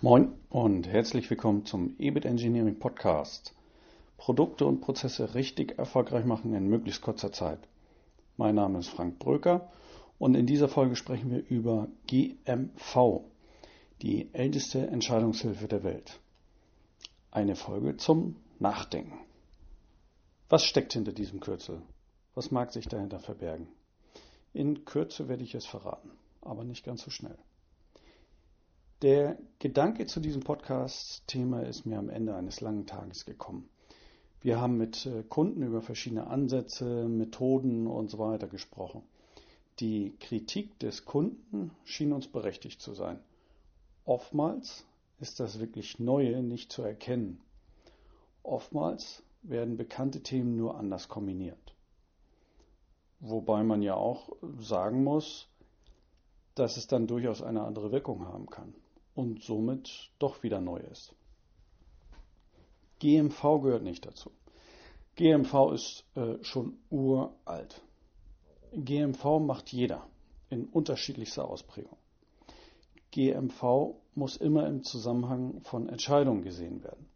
Moin und herzlich willkommen zum EBIT Engineering Podcast. Produkte und Prozesse richtig erfolgreich machen in möglichst kurzer Zeit. Mein Name ist Frank Bröker und in dieser Folge sprechen wir über GMV, die älteste Entscheidungshilfe der Welt. Eine Folge zum Nachdenken. Was steckt hinter diesem Kürzel? Was mag sich dahinter verbergen? In Kürze werde ich es verraten, aber nicht ganz so schnell. Der Gedanke zu diesem Podcast-Thema ist mir am Ende eines langen Tages gekommen. Wir haben mit äh, Kunden über verschiedene Ansätze, Methoden und so weiter gesprochen. Die Kritik des Kunden schien uns berechtigt zu sein. Oftmals ist das wirklich Neue nicht zu erkennen. Oftmals werden bekannte Themen nur anders kombiniert. Wobei man ja auch sagen muss, dass es dann durchaus eine andere Wirkung haben kann und somit doch wieder neu ist. GMV gehört nicht dazu. GMV ist äh, schon uralt. GMV macht jeder in unterschiedlichster Ausprägung. GMV muss immer im Zusammenhang von Entscheidungen gesehen werden.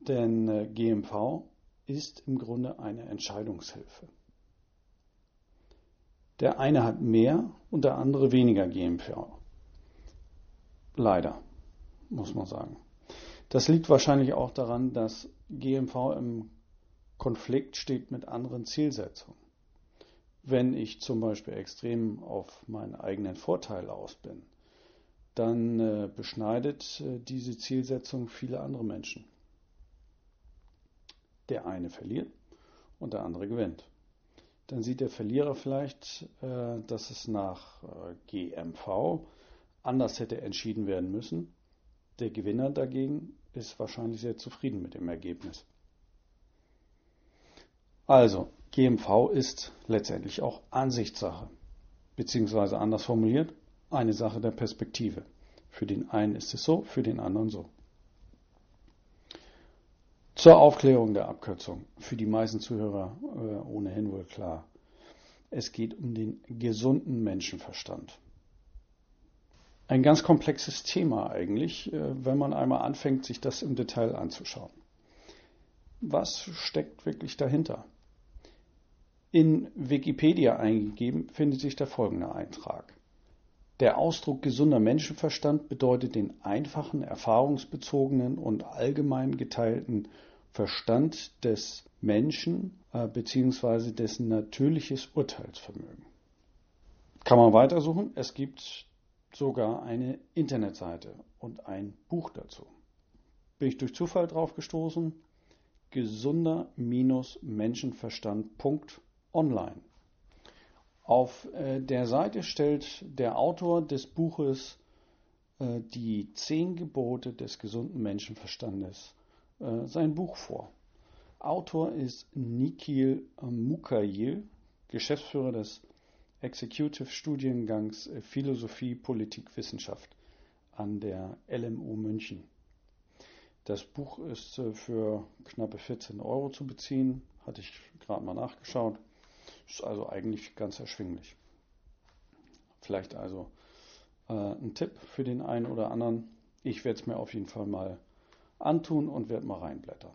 Denn äh, GMV ist im Grunde eine Entscheidungshilfe. Der eine hat mehr und der andere weniger GMV. Leider, muss man sagen. Das liegt wahrscheinlich auch daran, dass GMV im Konflikt steht mit anderen Zielsetzungen. Wenn ich zum Beispiel extrem auf meinen eigenen Vorteil aus bin, dann äh, beschneidet äh, diese Zielsetzung viele andere Menschen. Der eine verliert und der andere gewinnt. Dann sieht der Verlierer vielleicht, äh, dass es nach äh, GMV anders hätte entschieden werden müssen. Der Gewinner dagegen ist wahrscheinlich sehr zufrieden mit dem Ergebnis. Also, GMV ist letztendlich auch Ansichtssache, beziehungsweise anders formuliert, eine Sache der Perspektive. Für den einen ist es so, für den anderen so. Zur Aufklärung der Abkürzung, für die meisten Zuhörer äh, ohnehin wohl klar. Es geht um den gesunden Menschenverstand. Ein ganz komplexes Thema eigentlich, äh, wenn man einmal anfängt, sich das im Detail anzuschauen. Was steckt wirklich dahinter? In Wikipedia eingegeben findet sich der folgende Eintrag. Der Ausdruck gesunder Menschenverstand bedeutet den einfachen, erfahrungsbezogenen und allgemein geteilten Verstand des Menschen äh, bzw. dessen natürliches Urteilsvermögen. Kann man weitersuchen? Es gibt sogar eine Internetseite und ein Buch dazu. Bin ich durch Zufall drauf gestoßen? Gesunder-Menschenverstand.online. Auf äh, der Seite stellt der Autor des Buches äh, die zehn Gebote des gesunden Menschenverstandes äh, sein Buch vor. Autor ist Nikhil Mukherjee, Geschäftsführer des Executive Studiengangs äh, Philosophie, Politik, Wissenschaft an der LMU München. Das Buch ist äh, für knappe 14 Euro zu beziehen, hatte ich gerade mal nachgeschaut. Ist also eigentlich ganz erschwinglich. Vielleicht also äh, ein Tipp für den einen oder anderen. Ich werde es mir auf jeden Fall mal antun und werde mal reinblättern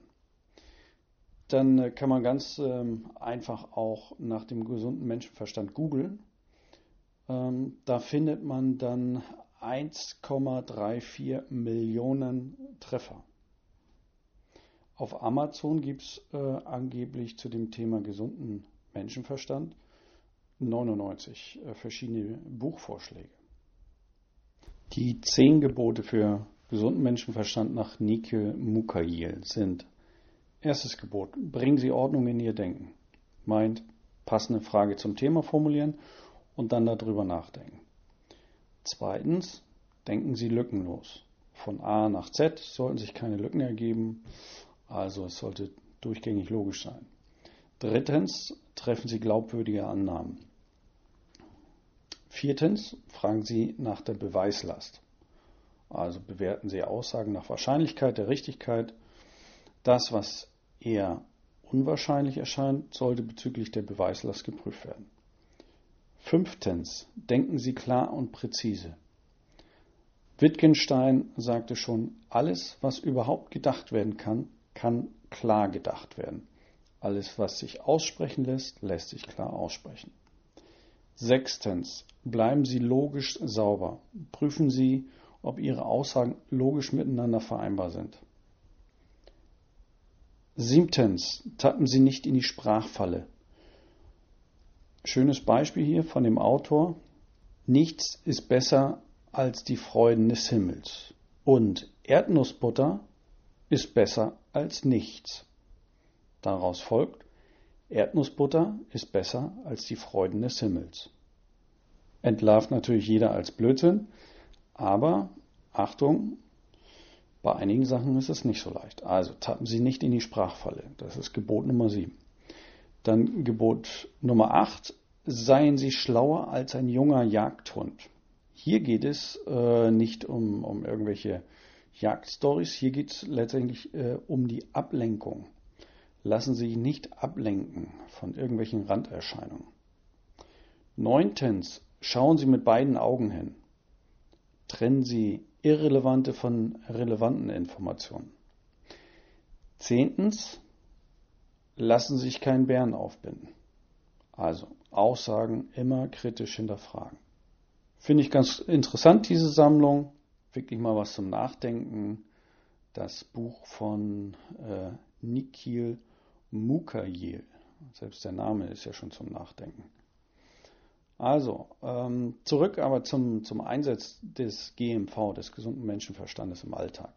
dann äh, kann man ganz ähm, einfach auch nach dem gesunden Menschenverstand googeln. Ähm, da findet man dann 1,34 Millionen Treffer. Auf Amazon gibt es äh, angeblich zu dem Thema gesunden Menschenverstand 99 äh, verschiedene Buchvorschläge. Die zehn Gebote für gesunden Menschenverstand nach Nikhil Mukherjee sind Erstes Gebot. Bringen Sie Ordnung in Ihr Denken. Meint, passende Frage zum Thema formulieren und dann darüber nachdenken. Zweitens, denken Sie lückenlos. Von A nach Z sollten sich keine Lücken ergeben, also es sollte durchgängig logisch sein. Drittens, treffen Sie glaubwürdige Annahmen. Viertens, fragen Sie nach der Beweislast. Also bewerten Sie Aussagen nach Wahrscheinlichkeit der Richtigkeit das, was eher unwahrscheinlich erscheint, sollte bezüglich der Beweislast geprüft werden. Fünftens. Denken Sie klar und präzise. Wittgenstein sagte schon, alles, was überhaupt gedacht werden kann, kann klar gedacht werden. Alles, was sich aussprechen lässt, lässt sich klar aussprechen. Sechstens, bleiben Sie logisch sauber. Prüfen Sie, ob Ihre Aussagen logisch miteinander vereinbar sind. Siebtens, tappen Sie nicht in die Sprachfalle. Schönes Beispiel hier von dem Autor. Nichts ist besser als die Freuden des Himmels. Und Erdnussbutter ist besser als nichts. Daraus folgt, Erdnussbutter ist besser als die Freuden des Himmels. Entlarvt natürlich jeder als Blödsinn, aber Achtung, bei einigen Sachen ist es nicht so leicht. Also tappen Sie nicht in die Sprachfalle. Das ist Gebot Nummer 7. Dann Gebot Nummer 8. Seien Sie schlauer als ein junger Jagdhund. Hier geht es äh, nicht um, um irgendwelche Jagdstories, hier geht es letztendlich äh, um die Ablenkung. Lassen Sie sich nicht ablenken von irgendwelchen Randerscheinungen. Neuntens, schauen Sie mit beiden Augen hin. Trennen Sie irrelevante von relevanten Informationen. Zehntens, lassen sich keinen Bären aufbinden. Also Aussagen immer kritisch hinterfragen. Finde ich ganz interessant, diese Sammlung. Wirklich mal was zum Nachdenken. Das Buch von äh, Nikhil Mukherjee. Selbst der Name ist ja schon zum Nachdenken. Also, ähm, zurück aber zum, zum Einsatz des GMV, des gesunden Menschenverstandes im Alltag.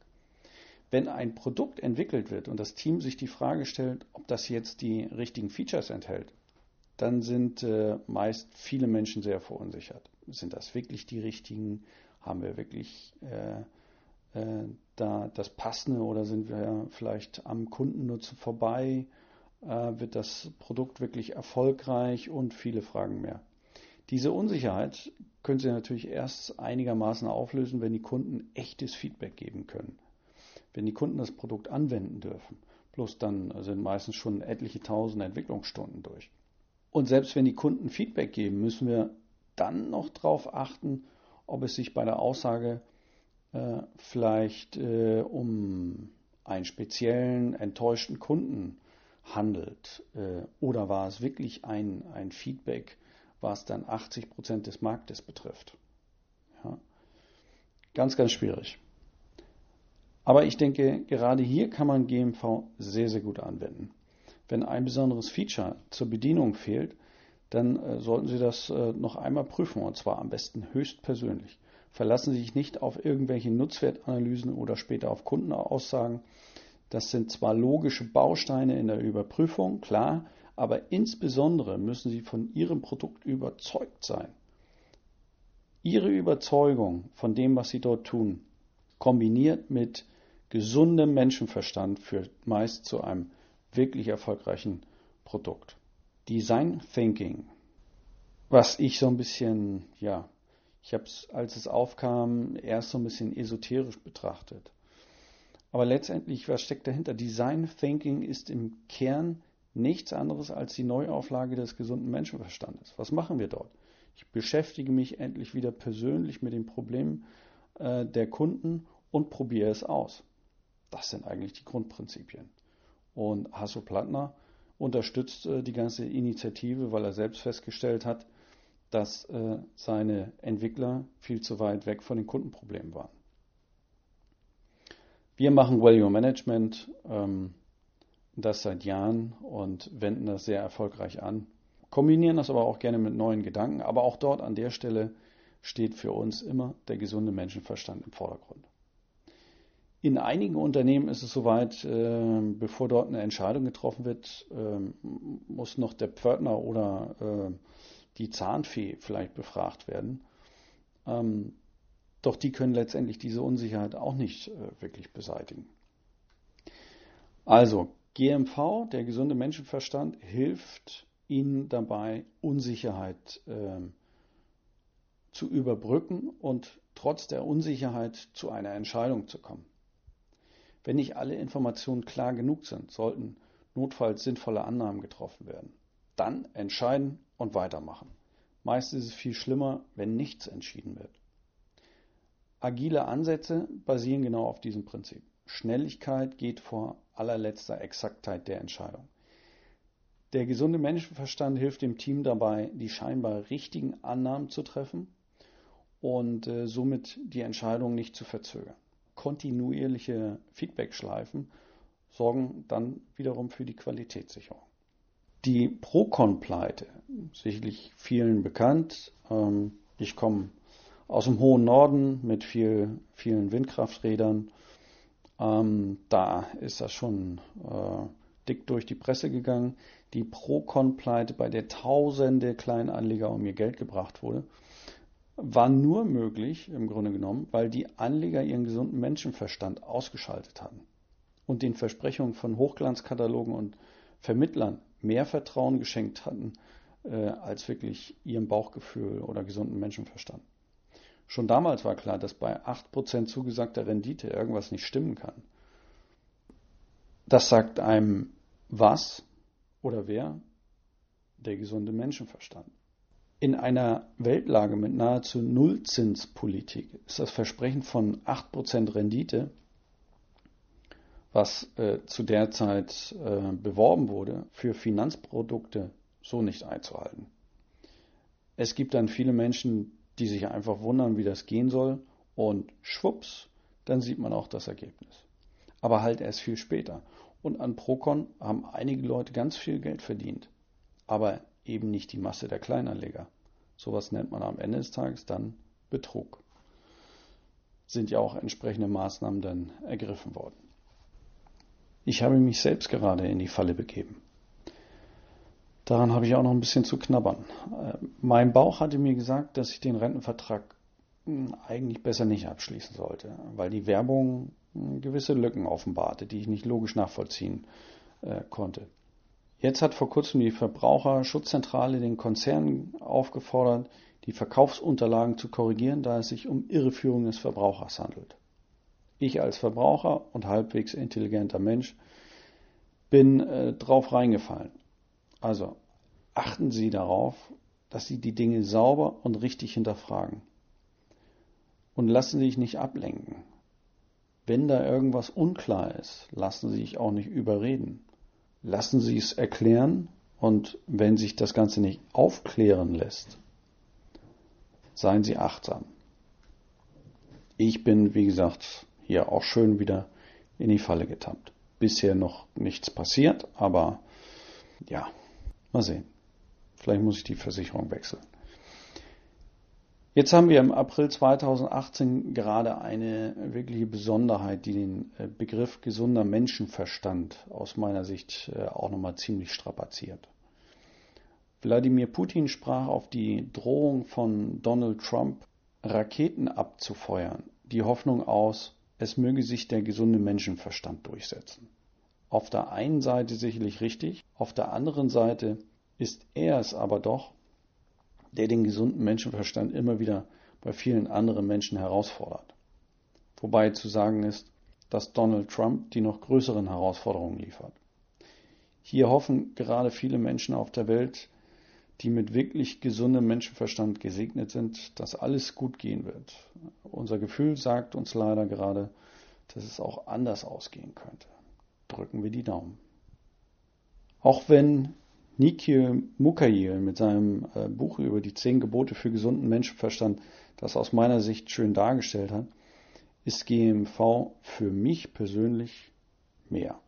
Wenn ein Produkt entwickelt wird und das Team sich die Frage stellt, ob das jetzt die richtigen Features enthält, dann sind äh, meist viele Menschen sehr verunsichert. Sind das wirklich die richtigen? Haben wir wirklich äh, äh, da das Passende oder sind wir vielleicht am Kundennutzen vorbei? Äh, wird das Produkt wirklich erfolgreich und viele Fragen mehr. Diese Unsicherheit können Sie natürlich erst einigermaßen auflösen, wenn die Kunden echtes Feedback geben können. Wenn die Kunden das Produkt anwenden dürfen. Bloß dann sind meistens schon etliche tausend Entwicklungsstunden durch. Und selbst wenn die Kunden Feedback geben, müssen wir dann noch darauf achten, ob es sich bei der Aussage äh, vielleicht äh, um einen speziellen enttäuschten Kunden handelt äh, oder war es wirklich ein, ein Feedback, was dann 80 Prozent des Marktes betrifft. Ja. Ganz, ganz schwierig. Aber ich denke, gerade hier kann man GMV sehr, sehr gut anwenden. Wenn ein besonderes Feature zur Bedienung fehlt, dann äh, sollten Sie das äh, noch einmal prüfen und zwar am besten höchstpersönlich. Verlassen Sie sich nicht auf irgendwelche Nutzwertanalysen oder später auf Kundenaussagen. Das sind zwar logische Bausteine in der Überprüfung, klar, aber insbesondere müssen Sie von Ihrem Produkt überzeugt sein. Ihre Überzeugung von dem, was Sie dort tun, kombiniert mit gesundem Menschenverstand führt meist zu einem wirklich erfolgreichen Produkt. Design Thinking, was ich so ein bisschen, ja, ich habe es, als es aufkam, erst so ein bisschen esoterisch betrachtet. Aber letztendlich, was steckt dahinter? Design Thinking ist im Kern nichts anderes als die Neuauflage des gesunden Menschenverstandes. Was machen wir dort? Ich beschäftige mich endlich wieder persönlich mit den Problemen äh, der Kunden und probiere es aus. Das sind eigentlich die Grundprinzipien. Und Hasso Plattner unterstützt äh, die ganze Initiative, weil er selbst festgestellt hat, dass äh, seine Entwickler viel zu weit weg von den Kundenproblemen waren. Wir machen Value Management, ähm, das seit Jahren und wenden das sehr erfolgreich an. Kombinieren das aber auch gerne mit neuen Gedanken, aber auch dort an der Stelle steht für uns immer der gesunde Menschenverstand im Vordergrund. In einigen Unternehmen ist es soweit, äh, bevor dort eine Entscheidung getroffen wird, äh, muss noch der Pförtner oder äh, die Zahnfee vielleicht befragt werden. Ähm, doch die können letztendlich diese Unsicherheit auch nicht äh, wirklich beseitigen. Also GMV, der gesunde Menschenverstand, hilft Ihnen dabei, Unsicherheit ähm, zu überbrücken und trotz der Unsicherheit zu einer Entscheidung zu kommen. Wenn nicht alle Informationen klar genug sind, sollten notfalls sinnvolle Annahmen getroffen werden. Dann entscheiden und weitermachen. Meist ist es viel schlimmer, wenn nichts entschieden wird. Agile Ansätze basieren genau auf diesem Prinzip. Schnelligkeit geht vor allerletzter Exaktheit der Entscheidung. Der gesunde Menschenverstand hilft dem Team dabei, die scheinbar richtigen Annahmen zu treffen und äh, somit die Entscheidung nicht zu verzögern. Kontinuierliche Feedbackschleifen sorgen dann wiederum für die Qualitätssicherung. Die Procon-Pleite, sicherlich vielen bekannt. Ähm, ich komme aus dem hohen Norden mit viel, vielen Windkrafträdern. Ähm, da ist das schon äh, dick durch die Presse gegangen. Die Procon-Pleite, bei der tausende Kleinanleger um ihr Geld gebracht wurde, war nur möglich, im Grunde genommen, weil die Anleger ihren gesunden Menschenverstand ausgeschaltet hatten und den Versprechungen von Hochglanzkatalogen und Vermittlern mehr Vertrauen geschenkt hatten, äh, als wirklich ihrem Bauchgefühl oder gesunden Menschenverstand. Schon damals war klar, dass bei 8% zugesagter Rendite irgendwas nicht stimmen kann. Das sagt einem was oder wer? Der gesunde Menschenverstand. In einer Weltlage mit nahezu Nullzinspolitik ist das Versprechen von 8% Rendite, was äh, zu der Zeit äh, beworben wurde, für Finanzprodukte so nicht einzuhalten. Es gibt dann viele Menschen, die sich einfach wundern, wie das gehen soll und schwupps, dann sieht man auch das Ergebnis. Aber halt erst viel später. Und an Procon haben einige Leute ganz viel Geld verdient. Aber eben nicht die Masse der Kleinanleger. Sowas nennt man am Ende des Tages dann Betrug. Sind ja auch entsprechende Maßnahmen dann ergriffen worden. Ich habe mich selbst gerade in die Falle begeben. Daran habe ich auch noch ein bisschen zu knabbern. Äh, mein Bauch hatte mir gesagt, dass ich den Rentenvertrag hm, eigentlich besser nicht abschließen sollte, weil die Werbung gewisse Lücken offenbarte, die ich nicht logisch nachvollziehen äh, konnte. Jetzt hat vor kurzem die Verbraucherschutzzentrale den Konzern aufgefordert, die Verkaufsunterlagen zu korrigieren, da es sich um Irreführung des Verbrauchers handelt. Ich als Verbraucher und halbwegs intelligenter Mensch bin äh, drauf reingefallen. Also achten Sie darauf, dass Sie die Dinge sauber und richtig hinterfragen. Und lassen Sie sich nicht ablenken. Wenn da irgendwas unklar ist, lassen Sie sich auch nicht überreden. Lassen Sie es erklären und wenn sich das Ganze nicht aufklären lässt, seien Sie achtsam. Ich bin, wie gesagt, hier auch schön wieder in die Falle getappt. Bisher noch nichts passiert, aber ja, mal sehen. Vielleicht muss ich die Versicherung wechseln. Jetzt haben wir im April 2018 gerade eine wirkliche Besonderheit, die den äh, Begriff gesunder Menschenverstand aus meiner Sicht äh, auch nochmal ziemlich strapaziert. Wladimir Putin sprach auf die Drohung von Donald Trump, Raketen abzufeuern, die Hoffnung aus, es möge sich der gesunde Menschenverstand durchsetzen. Auf der einen Seite sicherlich richtig, auf der anderen Seite ist er es aber doch, der den gesunden Menschenverstand immer wieder bei vielen anderen Menschen herausfordert. Wobei zu sagen ist, dass Donald Trump die noch größeren Herausforderungen liefert. Hier hoffen gerade viele Menschen auf der Welt, die mit wirklich gesundem Menschenverstand gesegnet sind, dass alles gut gehen wird. Unser Gefühl sagt uns leider gerade, dass es auch anders ausgehen könnte. Drücken wir die Daumen. Auch wenn Nikhil Mukherjee mit seinem äh, Buch über die zehn Gebote für gesunden Menschenverstand das aus meiner Sicht schön dargestellt hat, ist GMV für mich persönlich mehr.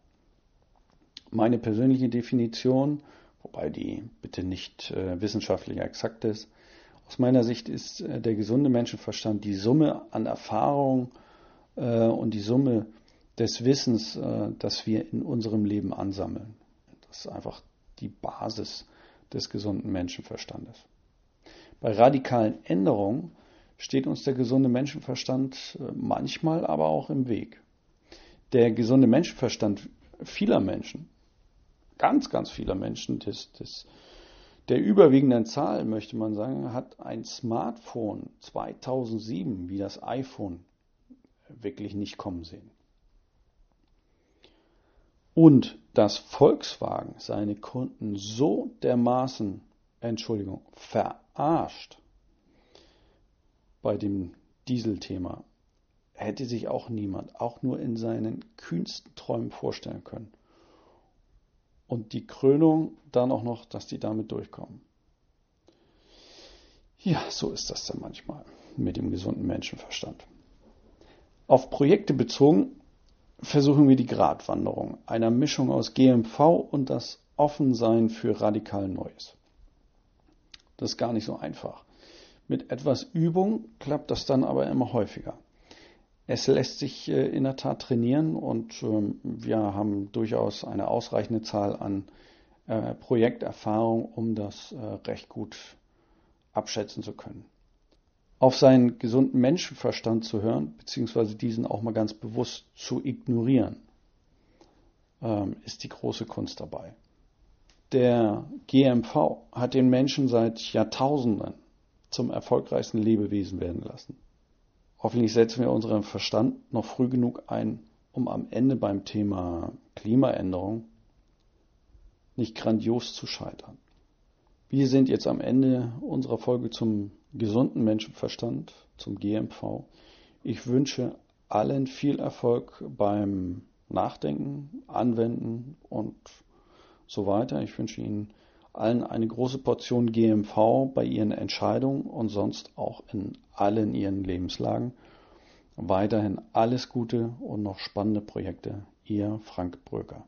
Meine persönliche Definition, wobei die bitte nicht äh, wissenschaftlich exakt ist, aus meiner Sicht ist äh, der gesunde Menschenverstand die Summe an Erfahrung äh, und die Summe des Wissens, äh, das wir in unserem Leben ansammeln. Das ist einfach die Basis des gesunden Menschenverstandes. Bei radikalen Änderungen steht uns der gesunde Menschenverstand äh, manchmal aber auch im Weg. Der gesunde Menschenverstand vieler Menschen, ganz, ganz vieler Menschen, des, des, der überwiegenden Zahl, möchte man sagen, hat ein Smartphone 2007 wie das iPhone wirklich nicht kommen sehen und dass Volkswagen seine Kunden so dermaßen, Entschuldigung, verarscht bei dem Dieselthema, hätte sich auch niemand, auch nur in seinen kühnsten Träumen vorstellen können. Und die Krönung dann auch noch, dass die damit durchkommen. Ja, so ist das dann manchmal mit dem gesunden Menschenverstand. Auf Projekte bezogen versuchen wir die Gratwanderung einer Mischung aus GMV und das Offensein für radikal Neues. Das ist gar nicht so einfach. Mit etwas Übung klappt das dann aber immer häufiger. Es lässt sich äh, in der Tat trainieren und ähm, wir haben durchaus eine ausreichende Zahl an äh, Projekterfahrung, um das äh, recht gut abschätzen zu können. Auf seinen gesunden Menschenverstand zu hören, beziehungsweise diesen auch mal ganz bewusst zu ignorieren, ähm, ist die große Kunst dabei. Der GMV hat den Menschen seit Jahrtausenden zum erfolgreichsten Lebewesen werden lassen. Hoffentlich setzen wir unseren Verstand noch früh genug ein, um am Ende beim Thema Klimaänderung nicht grandios zu scheitern. Wir sind jetzt am Ende unserer Folge zum gesunden Menschenverstand, zum GMV. Ich wünsche allen viel Erfolg beim Nachdenken, Anwenden und so weiter. Ich wünsche Ihnen allen eine große Portion GMV bei Ihren Entscheidungen und sonst auch in allen Ihren Lebenslagen. Weiterhin alles Gute und noch spannende Projekte. Ihr Frank Bröker.